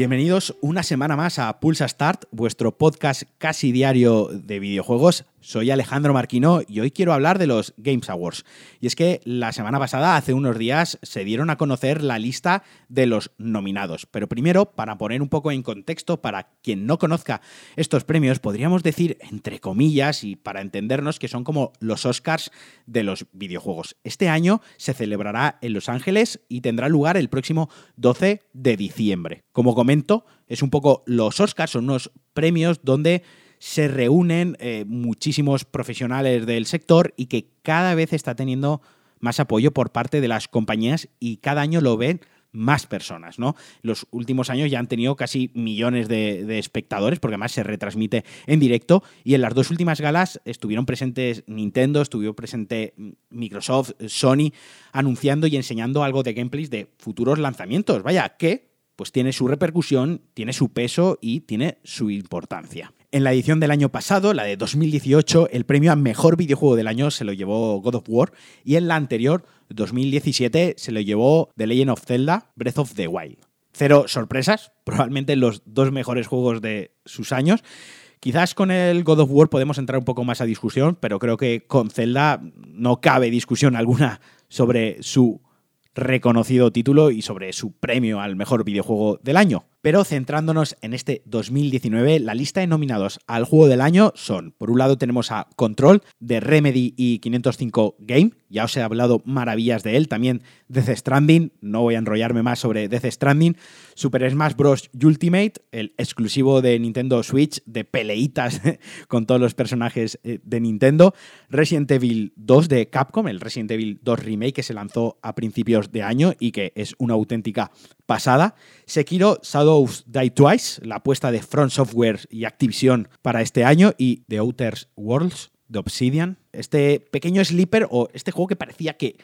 Bienvenidos una semana más a Pulsa Start, vuestro podcast casi diario de videojuegos. Soy Alejandro Marquino y hoy quiero hablar de los Games Awards. Y es que la semana pasada, hace unos días, se dieron a conocer la lista de los nominados. Pero primero, para poner un poco en contexto, para quien no conozca estos premios, podríamos decir, entre comillas, y para entendernos, que son como los Oscars de los videojuegos. Este año se celebrará en Los Ángeles y tendrá lugar el próximo 12 de diciembre. Como es un poco los Oscars, son unos premios donde se reúnen eh, muchísimos profesionales del sector y que cada vez está teniendo más apoyo por parte de las compañías y cada año lo ven más personas, ¿no? Los últimos años ya han tenido casi millones de, de, espectadores, porque además se retransmite en directo. Y en las dos últimas galas estuvieron presentes Nintendo, estuvo presente Microsoft, Sony, anunciando y enseñando algo de gameplays de futuros lanzamientos. Vaya, que pues tiene su repercusión, tiene su peso y tiene su importancia. En la edición del año pasado, la de 2018, el premio a mejor videojuego del año se lo llevó God of War y en la anterior, 2017, se lo llevó The Legend of Zelda Breath of the Wild. Cero sorpresas, probablemente los dos mejores juegos de sus años. Quizás con el God of War podemos entrar un poco más a discusión, pero creo que con Zelda no cabe discusión alguna sobre su reconocido título y sobre su premio al mejor videojuego del año. Pero centrándonos en este 2019, la lista de nominados al juego del año son, por un lado tenemos a Control de Remedy y 505 Game, ya os he hablado maravillas de él, también Death Stranding, no voy a enrollarme más sobre Death Stranding, Super Smash Bros. Ultimate, el exclusivo de Nintendo Switch de peleitas con todos los personajes eh, de Nintendo, Resident Evil 2 de Capcom, el Resident Evil 2 Remake que se lanzó a principios de año y que es una auténtica pasada, Sekiro Shadows Die Twice, la apuesta de Front Software y Activision para este año, y The Outer Worlds de Obsidian. Este pequeño sleeper o este juego que parecía que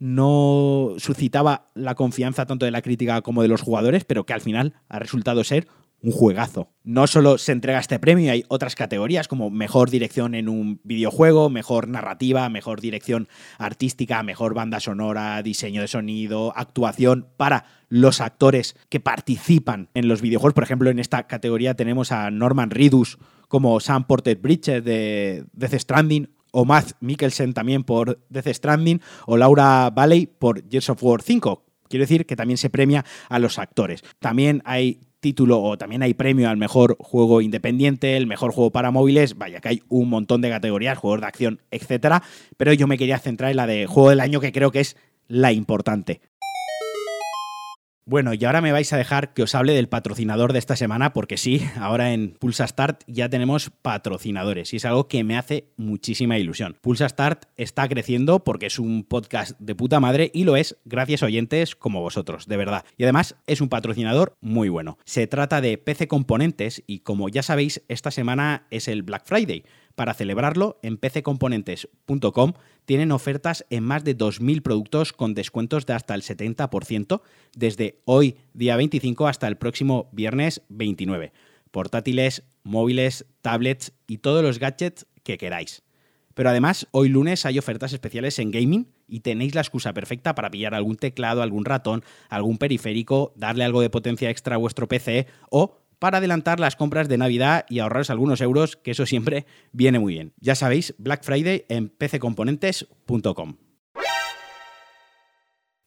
no suscitaba la confianza tanto de la crítica como de los jugadores, pero que al final ha resultado ser un juegazo. No solo se entrega este premio, hay otras categorías como mejor dirección en un videojuego, mejor narrativa, mejor dirección artística, mejor banda sonora, diseño de sonido, actuación para los actores que participan en los videojuegos. Por ejemplo, en esta categoría tenemos a Norman Reedus como Sam Porter Bridges de Death Stranding, o Matt Mikkelsen también por Death Stranding, o Laura Valley por Gears of War 5. Quiero decir que también se premia a los actores. También hay título o también hay premio al mejor juego independiente, el mejor juego para móviles, vaya que hay un montón de categorías, juegos de acción, etcétera, pero yo me quería centrar en la de juego del año que creo que es la importante. Bueno, y ahora me vais a dejar que os hable del patrocinador de esta semana, porque sí, ahora en Pulsa Start ya tenemos patrocinadores y es algo que me hace muchísima ilusión. Pulsa Start está creciendo porque es un podcast de puta madre y lo es gracias a oyentes como vosotros, de verdad. Y además es un patrocinador muy bueno. Se trata de PC Componentes y como ya sabéis, esta semana es el Black Friday. Para celebrarlo, en pccomponentes.com tienen ofertas en más de 2.000 productos con descuentos de hasta el 70% desde hoy, día 25, hasta el próximo viernes 29. Portátiles, móviles, tablets y todos los gadgets que queráis. Pero además, hoy lunes hay ofertas especiales en gaming y tenéis la excusa perfecta para pillar algún teclado, algún ratón, algún periférico, darle algo de potencia extra a vuestro PC o para adelantar las compras de Navidad y ahorraros algunos euros, que eso siempre viene muy bien. Ya sabéis, Black Friday en pccomponentes.com.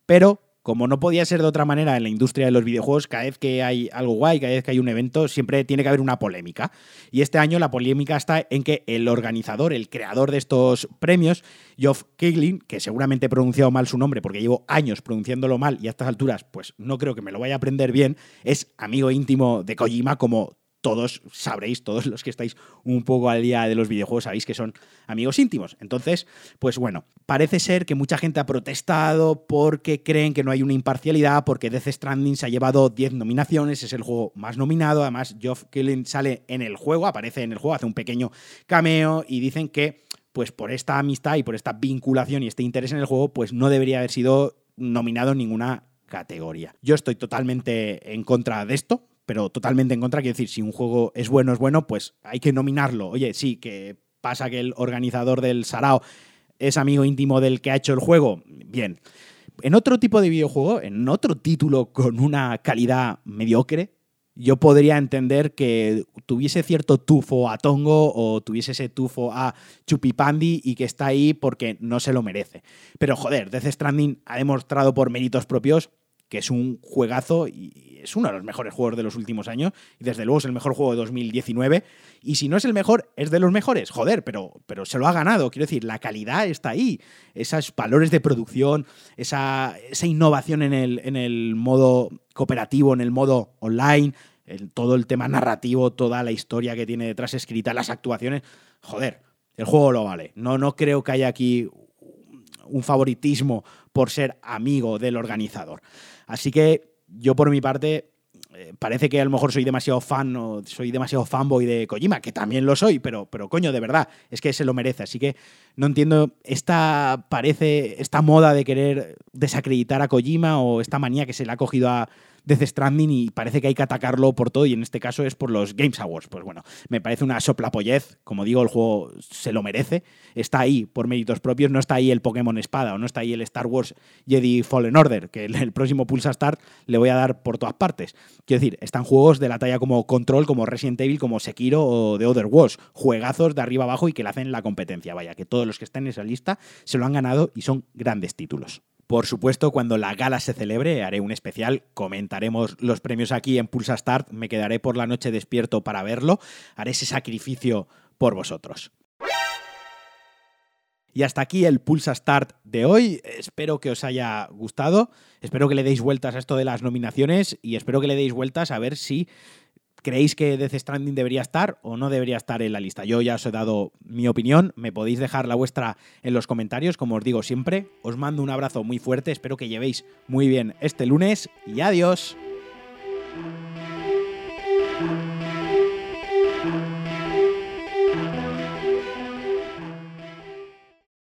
Pero como no podía ser de otra manera en la industria de los videojuegos, cada vez que hay algo guay, cada vez que hay un evento, siempre tiene que haber una polémica. Y este año la polémica está en que el organizador, el creador de estos premios, Geoff Keighley, que seguramente he pronunciado mal su nombre porque llevo años pronunciándolo mal y a estas alturas pues no creo que me lo vaya a aprender bien, es amigo íntimo de Kojima como todos sabréis, todos los que estáis un poco al día de los videojuegos sabéis que son amigos íntimos. Entonces, pues bueno, parece ser que mucha gente ha protestado porque creen que no hay una imparcialidad, porque Death Stranding se ha llevado 10 nominaciones, es el juego más nominado, además Geoff Killing sale en el juego, aparece en el juego, hace un pequeño cameo y dicen que pues por esta amistad y por esta vinculación y este interés en el juego, pues no debería haber sido nominado en ninguna categoría. Yo estoy totalmente en contra de esto, pero totalmente en contra. Quiero decir, si un juego es bueno, es bueno, pues hay que nominarlo. Oye, sí, que pasa que el organizador del Sarao es amigo íntimo del que ha hecho el juego. Bien. En otro tipo de videojuego, en otro título con una calidad mediocre, yo podría entender que tuviese cierto tufo a Tongo o tuviese ese tufo a Chupipandi y que está ahí porque no se lo merece. Pero joder, Death Stranding ha demostrado por méritos propios que es un juegazo y es uno de los mejores juegos de los últimos años y desde luego es el mejor juego de 2019 y si no es el mejor es de los mejores, joder, pero, pero se lo ha ganado, quiero decir, la calidad está ahí, esos valores de producción, esa, esa innovación en el, en el modo cooperativo, en el modo online, todo el tema narrativo, toda la historia que tiene detrás escrita, las actuaciones, joder, el juego lo vale, no, no creo que haya aquí un favoritismo por ser amigo del organizador. Así que yo por mi parte eh, parece que a lo mejor soy demasiado fan o soy demasiado fanboy de Kojima, que también lo soy, pero, pero coño, de verdad, es que se lo merece. Así que no entiendo esta, parece, esta moda de querer desacreditar a Kojima o esta manía que se le ha cogido a, Death Stranding y parece que hay que atacarlo por todo y en este caso es por los Games Awards. Pues bueno, me parece una soplapollez, como digo, el juego se lo merece, está ahí por méritos propios, no está ahí el Pokémon Espada o no está ahí el Star Wars Jedi Fallen Order, que el próximo Pulsa Start le voy a dar por todas partes. Quiero decir, están juegos de la talla como Control, como Resident Evil, como Sekiro o The Other Wars, juegazos de arriba abajo y que le hacen la competencia. Vaya, que todos los que están en esa lista se lo han ganado y son grandes títulos. Por supuesto, cuando la gala se celebre, haré un especial, comentaremos los premios aquí en Pulsa Start, me quedaré por la noche despierto para verlo, haré ese sacrificio por vosotros. Y hasta aquí el Pulsa Start de hoy. Espero que os haya gustado. Espero que le deis vueltas a esto de las nominaciones y espero que le deis vueltas a ver si ¿Creéis que Death Stranding debería estar o no debería estar en la lista? Yo ya os he dado mi opinión, me podéis dejar la vuestra en los comentarios, como os digo siempre. Os mando un abrazo muy fuerte, espero que llevéis muy bien este lunes y adiós.